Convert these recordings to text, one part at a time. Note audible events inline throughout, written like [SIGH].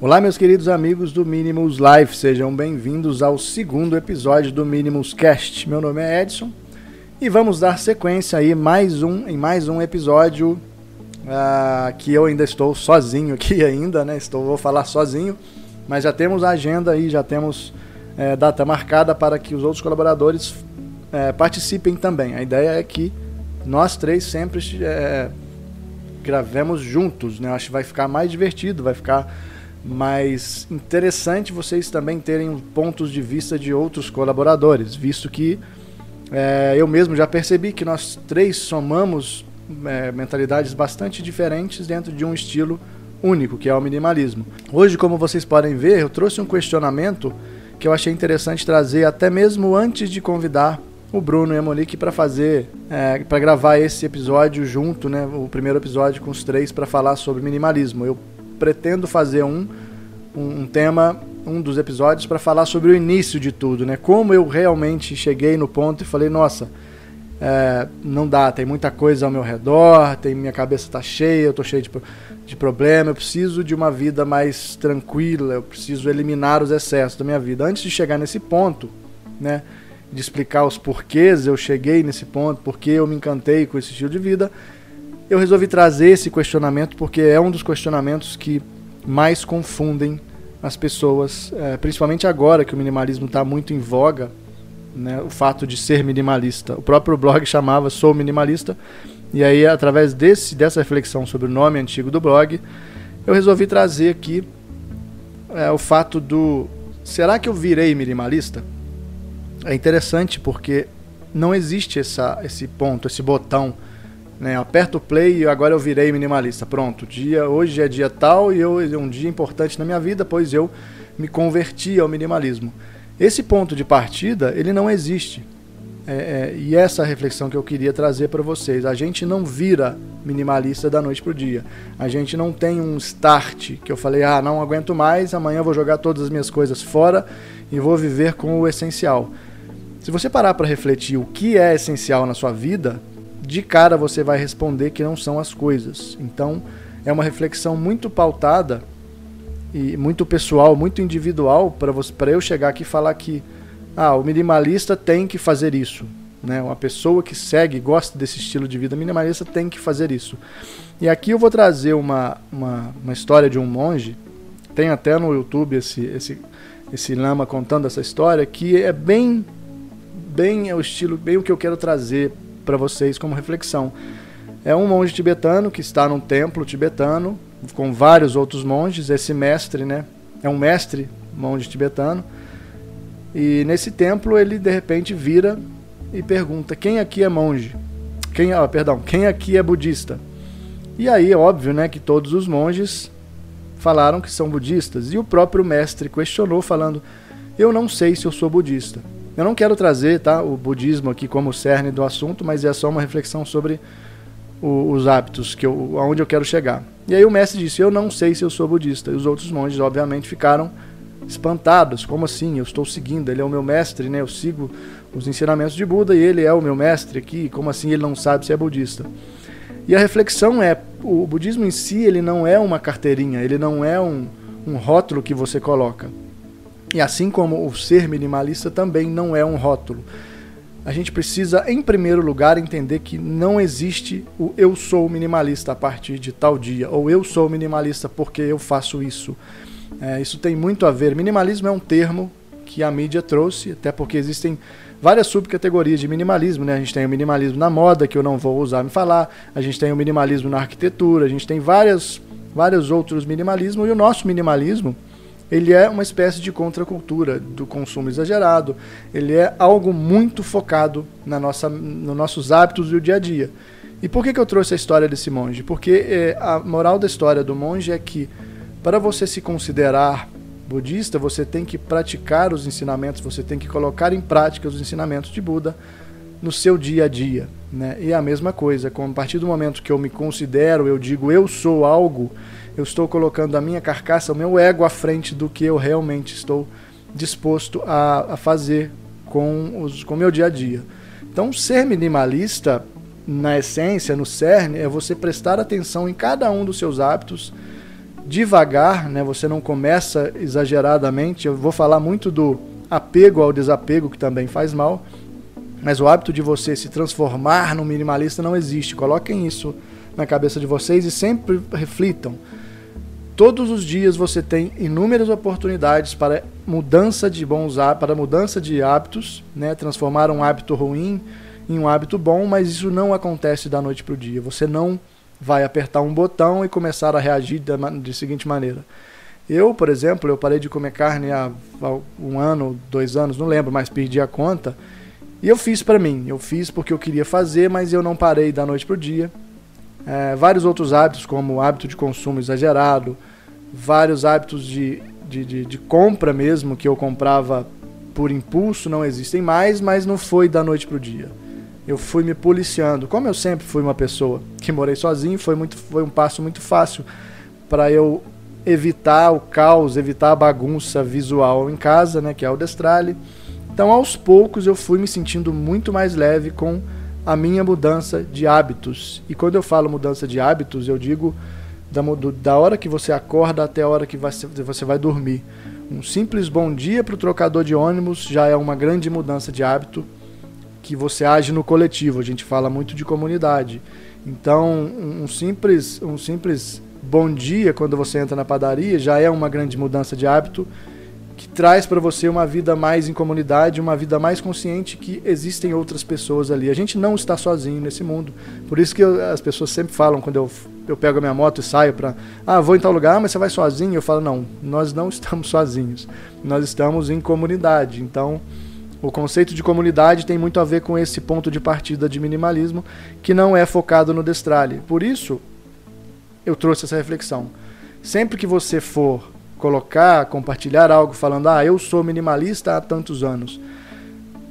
Olá, meus queridos amigos do Minimus Life, sejam bem-vindos ao segundo episódio do Minimus Cast. Meu nome é Edson e vamos dar sequência aí mais um, em mais um episódio uh, que eu ainda estou sozinho aqui [LAUGHS] ainda, né? Estou vou falar sozinho, mas já temos a agenda aí, já temos é, data marcada para que os outros colaboradores é, participem também. A ideia é que nós três sempre é, gravemos juntos, né? Acho que vai ficar mais divertido, vai ficar mas interessante vocês também terem pontos de vista de outros colaboradores, visto que é, eu mesmo já percebi que nós três somamos é, mentalidades bastante diferentes dentro de um estilo único, que é o minimalismo. Hoje, como vocês podem ver, eu trouxe um questionamento que eu achei interessante trazer até mesmo antes de convidar o Bruno e a Monique para fazer, é, para gravar esse episódio junto, né, o primeiro episódio com os três para falar sobre minimalismo. Eu pretendo fazer um, um, tema, um dos episódios, para falar sobre o início de tudo, né? Como eu realmente cheguei no ponto e falei, nossa, é, não dá, tem muita coisa ao meu redor, tem minha cabeça está cheia, eu estou cheio de, de problema, eu preciso de uma vida mais tranquila, eu preciso eliminar os excessos da minha vida. Antes de chegar nesse ponto, né, de explicar os porquês eu cheguei nesse ponto, porque eu me encantei com esse estilo de vida, eu resolvi trazer esse questionamento porque é um dos questionamentos que mais confundem as pessoas, é, principalmente agora que o minimalismo está muito em voga, né, o fato de ser minimalista. O próprio blog chamava Sou Minimalista, e aí, através desse, dessa reflexão sobre o nome antigo do blog, eu resolvi trazer aqui é, o fato do. Será que eu virei minimalista? É interessante porque não existe essa, esse ponto, esse botão né? Aperto o play e agora eu virei minimalista. Pronto, dia hoje é dia tal e eu, é um dia importante na minha vida, pois eu me converti ao minimalismo. Esse ponto de partida ele não existe. É, é, e essa reflexão que eu queria trazer para vocês. A gente não vira minimalista da noite para o dia. A gente não tem um start que eu falei, ah, não aguento mais, amanhã vou jogar todas as minhas coisas fora e vou viver com o essencial. Se você parar para refletir o que é essencial na sua vida, de cara você vai responder que não são as coisas. Então, é uma reflexão muito pautada e muito pessoal, muito individual para eu chegar aqui e falar que ah, o minimalista tem que fazer isso, né? Uma pessoa que segue, gosta desse estilo de vida minimalista tem que fazer isso. E aqui eu vou trazer uma, uma, uma história de um monge, tem até no YouTube esse esse esse lama contando essa história que é bem bem o estilo, bem o que eu quero trazer para vocês como reflexão. É um monge tibetano que está num templo tibetano com vários outros monges. Esse mestre, né, é um mestre monge tibetano. E nesse templo ele de repente vira e pergunta: quem aqui é monge? Quem, ah, perdão, quem aqui é budista? E aí é óbvio, né, que todos os monges falaram que são budistas. E o próprio mestre questionou falando: eu não sei se eu sou budista. Eu não quero trazer tá, o budismo aqui como cerne do assunto, mas é só uma reflexão sobre o, os hábitos, que eu, aonde eu quero chegar. E aí o mestre disse: Eu não sei se eu sou budista. E os outros monges, obviamente, ficaram espantados. Como assim? Eu estou seguindo, ele é o meu mestre, né? Eu sigo os ensinamentos de Buda e ele é o meu mestre aqui. Como assim ele não sabe se é budista? E a reflexão é: o budismo em si ele não é uma carteirinha, ele não é um, um rótulo que você coloca. E assim como o ser minimalista também não é um rótulo. A gente precisa, em primeiro lugar, entender que não existe o eu sou minimalista a partir de tal dia, ou eu sou minimalista porque eu faço isso. É, isso tem muito a ver. Minimalismo é um termo que a mídia trouxe, até porque existem várias subcategorias de minimalismo. Né? A gente tem o minimalismo na moda, que eu não vou usar me falar, a gente tem o minimalismo na arquitetura, a gente tem várias, vários outros minimalismos, e o nosso minimalismo ele é uma espécie de contracultura do consumo exagerado. Ele é algo muito focado na nossa, nos nossos hábitos do dia a dia. E por que, que eu trouxe a história desse monge? Porque é, a moral da história do monge é que para você se considerar budista, você tem que praticar os ensinamentos, você tem que colocar em prática os ensinamentos de Buda no seu dia a dia. Né? E é a mesma coisa, a partir do momento que eu me considero, eu digo eu sou algo, eu estou colocando a minha carcaça, o meu ego à frente do que eu realmente estou disposto a, a fazer com o com meu dia a dia. Então, ser minimalista, na essência, no cerne, é você prestar atenção em cada um dos seus hábitos devagar, né? Você não começa exageradamente. Eu vou falar muito do apego ao desapego, que também faz mal. Mas o hábito de você se transformar num minimalista não existe. Coloquem isso na cabeça de vocês e sempre reflitam. Todos os dias você tem inúmeras oportunidades para mudança de bons para mudança de hábitos, né? transformar um hábito ruim em um hábito bom, mas isso não acontece da noite para o dia. Você não vai apertar um botão e começar a reagir da, de seguinte maneira. Eu, por exemplo, eu parei de comer carne há um ano, dois anos, não lembro, mas perdi a conta. E eu fiz para mim. Eu fiz porque eu queria fazer, mas eu não parei da noite para o dia. É, vários outros hábitos, como o hábito de consumo exagerado, vários hábitos de, de, de, de compra mesmo, que eu comprava por impulso, não existem mais, mas não foi da noite para o dia. Eu fui me policiando. Como eu sempre fui uma pessoa que morei sozinho, foi, muito, foi um passo muito fácil para eu evitar o caos, evitar a bagunça visual em casa, né, que é o Destrale. Então, aos poucos, eu fui me sentindo muito mais leve com a minha mudança de hábitos. E quando eu falo mudança de hábitos, eu digo da, da hora que você acorda até a hora que você vai dormir. Um simples bom dia para o trocador de ônibus já é uma grande mudança de hábito que você age no coletivo. A gente fala muito de comunidade. Então, um simples, um simples bom dia quando você entra na padaria já é uma grande mudança de hábito que traz para você uma vida mais em comunidade, uma vida mais consciente que existem outras pessoas ali. A gente não está sozinho nesse mundo. Por isso que eu, as pessoas sempre falam quando eu, eu pego a minha moto e saio para, ah, vou em tal lugar, mas você vai sozinho? Eu falo, não, nós não estamos [LAUGHS] sozinhos. Nós estamos em comunidade. Então, o conceito de comunidade tem muito a ver com esse ponto de partida de minimalismo que não é focado no destralhe. Por isso, eu trouxe essa reflexão. Sempre que você for colocar, compartilhar algo falando, ah, eu sou minimalista há tantos anos.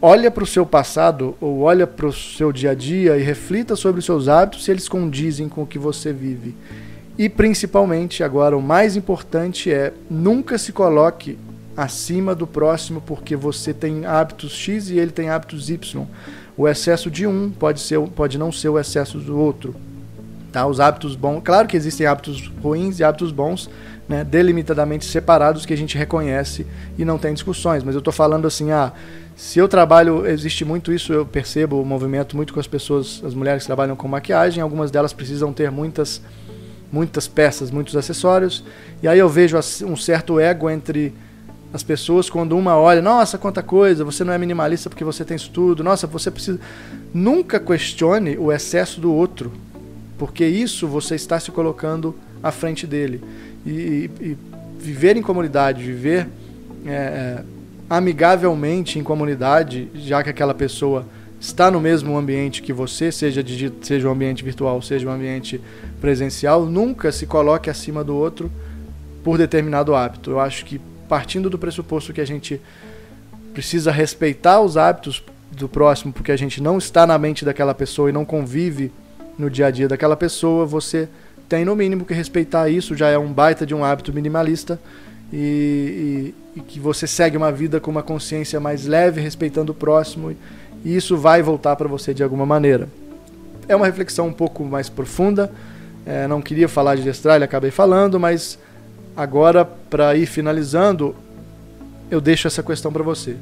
Olha para o seu passado ou olha para o seu dia a dia e reflita sobre os seus hábitos se eles condizem com o que você vive. E principalmente, agora o mais importante é nunca se coloque acima do próximo porque você tem hábitos X e ele tem hábitos Y. O excesso de um pode, ser, pode não ser o excesso do outro. Tá? Os hábitos bons, claro que existem hábitos ruins e hábitos bons, né, delimitadamente separados que a gente reconhece e não tem discussões. Mas eu estou falando assim, ah, se eu trabalho, existe muito isso, eu percebo o movimento muito com as pessoas, as mulheres que trabalham com maquiagem, algumas delas precisam ter muitas, muitas peças, muitos acessórios, e aí eu vejo um certo ego entre as pessoas quando uma olha, nossa, quanta coisa, você não é minimalista porque você tem isso tudo, nossa, você precisa. Nunca questione o excesso do outro, porque isso você está se colocando à frente dele e, e viver em comunidade, viver é, é, amigavelmente em comunidade, já que aquela pessoa está no mesmo ambiente que você, seja, seja um ambiente virtual, seja um ambiente presencial, nunca se coloque acima do outro por determinado hábito. Eu acho que partindo do pressuposto que a gente precisa respeitar os hábitos do próximo, porque a gente não está na mente daquela pessoa e não convive no dia a dia daquela pessoa, você tem no mínimo que respeitar isso, já é um baita de um hábito minimalista e, e, e, que você segue uma vida com uma consciência mais leve, respeitando o próximo, e isso vai voltar para você de alguma maneira. É uma reflexão um pouco mais profunda, é, não queria falar de Destralha, acabei falando, mas agora, para ir finalizando, eu deixo essa questão para você.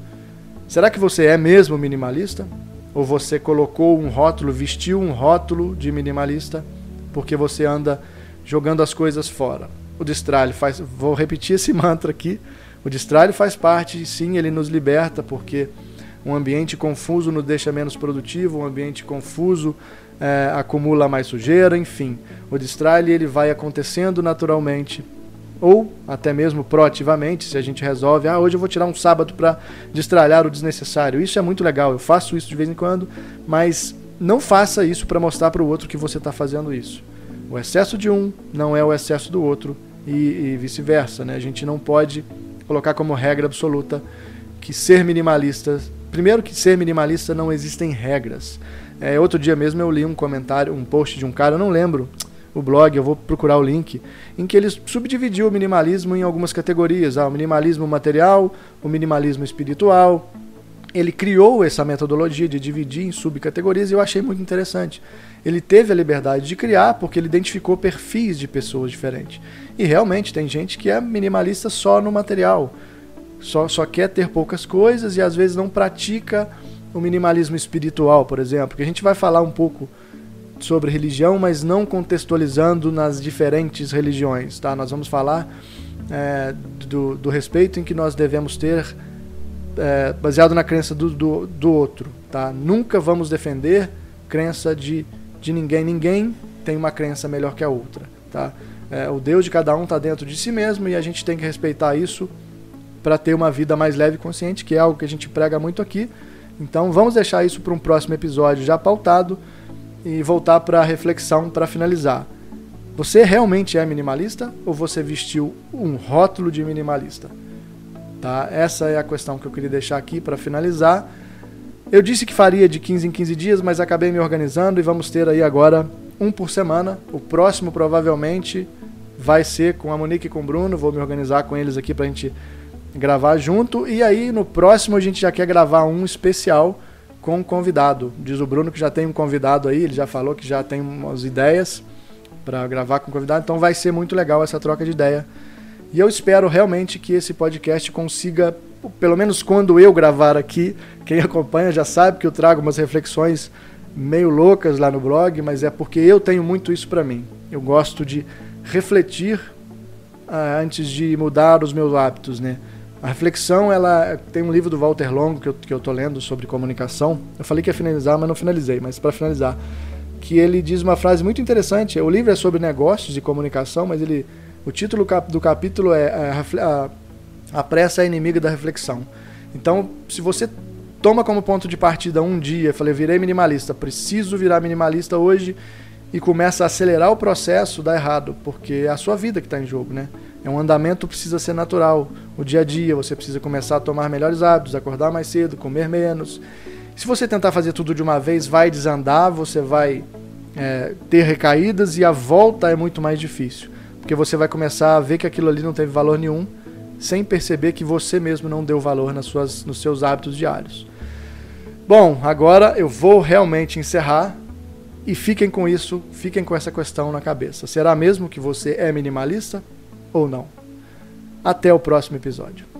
Será que você é mesmo minimalista? Ou você colocou um rótulo, vestiu um rótulo de minimalista? porque você anda jogando as coisas fora. O destralhe faz, vou repetir esse [LAUGHS] mantra aqui. O destralhe faz parte, sim, ele nos liberta, porque um ambiente confuso nos deixa menos produtivo, um ambiente confuso é, acumula mais sujeira, enfim. O destralhe ele vai acontecendo naturalmente ou até mesmo proativamente, se a gente resolve, ah, hoje eu vou tirar um sábado para destralhar o desnecessário. Isso é muito legal, eu faço isso de vez em quando, mas não faça isso para mostrar para o outro que você está fazendo isso. O excesso de um não é o excesso do outro e, e vice-versa. Né? A gente não pode colocar como regra absoluta que ser minimalista. Primeiro, que ser minimalista não existem regras. É, outro dia mesmo eu li um comentário, um post de um cara, eu não lembro o blog, eu vou procurar o link, em que ele subdividiu o minimalismo em algumas categorias. Ah, o minimalismo material, o minimalismo espiritual. Ele criou essa metodologia de dividir em subcategorias e eu achei muito interessante. Ele teve a liberdade de criar porque ele identificou perfis de pessoas diferentes. E realmente tem gente que é minimalista só no material, só, só quer ter poucas coisas e às vezes não pratica o minimalismo espiritual, por exemplo, que a gente vai falar um pouco sobre religião, mas não contextualizando nas diferentes religiões. Tá? Nós vamos falar é, do, do, respeito em que nós devemos ter é, baseado na crença do, do, do, outro. Tá? Nunca vamos defender crença de, de ninguém. Ninguém tem uma crença melhor que a outra. Tá? É, o Deus de cada um está dentro de si mesmo e a gente tem que respeitar isso para ter uma vida mais leve e consciente, que é algo que a gente prega muito aqui. Então vamos deixar isso para um próximo episódio já pautado e voltar para a reflexão para finalizar. Você realmente é minimalista ou você vestiu um rótulo de minimalista? Tá? Essa é a questão que eu queria deixar aqui para finalizar. Eu disse que faria de 15 em 15 dias, mas acabei me organizando e vamos ter aí agora um por semana. O próximo provavelmente vai ser com a Monique e com o Bruno. Vou me organizar com eles aqui para a gente gravar junto. E aí no próximo a gente já quer gravar um especial com um convidado. Diz o Bruno que já tem um convidado aí, ele já falou que já tem umas ideias para gravar com o convidado, então vai ser muito legal essa troca de ideia. E eu espero realmente que esse podcast consiga, pelo menos quando eu gravar aqui, quem acompanha já sabe que eu trago umas reflexões meio loucas lá no blog, mas é porque eu tenho muito isso para mim. Eu gosto de refletir uh, antes de mudar os meus hábitos, né? A reflexão, ela tem um livro do Walter Longo que eu, que eu tô lendo sobre comunicação. Eu falei que ia finalizar, mas não finalizei, mas para finalizar, que ele diz uma frase muito interessante. O livro é sobre negócios e comunicação, mas ele, o título do capítulo é a, a, a pressa é inimiga da reflexão. Então, se você toma como ponto de partida um dia, falei, virei minimalista, preciso virar minimalista hoje e começa a acelerar o processo, dá errado, porque é a sua vida que está em jogo, né? É um andamento precisa ser natural. O dia a dia você precisa começar a tomar melhores hábitos, acordar mais cedo, comer menos. Se você tentar fazer tudo de uma vez, vai desandar, você vai é, ter recaídas e a volta é muito mais difícil. Porque você vai começar a ver que aquilo ali não teve valor nenhum, sem perceber que você mesmo não deu valor nas suas, nos seus hábitos diários. Bom, agora eu vou realmente encerrar e fiquem com isso, fiquem com essa questão na cabeça. Será mesmo que você é minimalista? Ou não. Até o próximo episódio.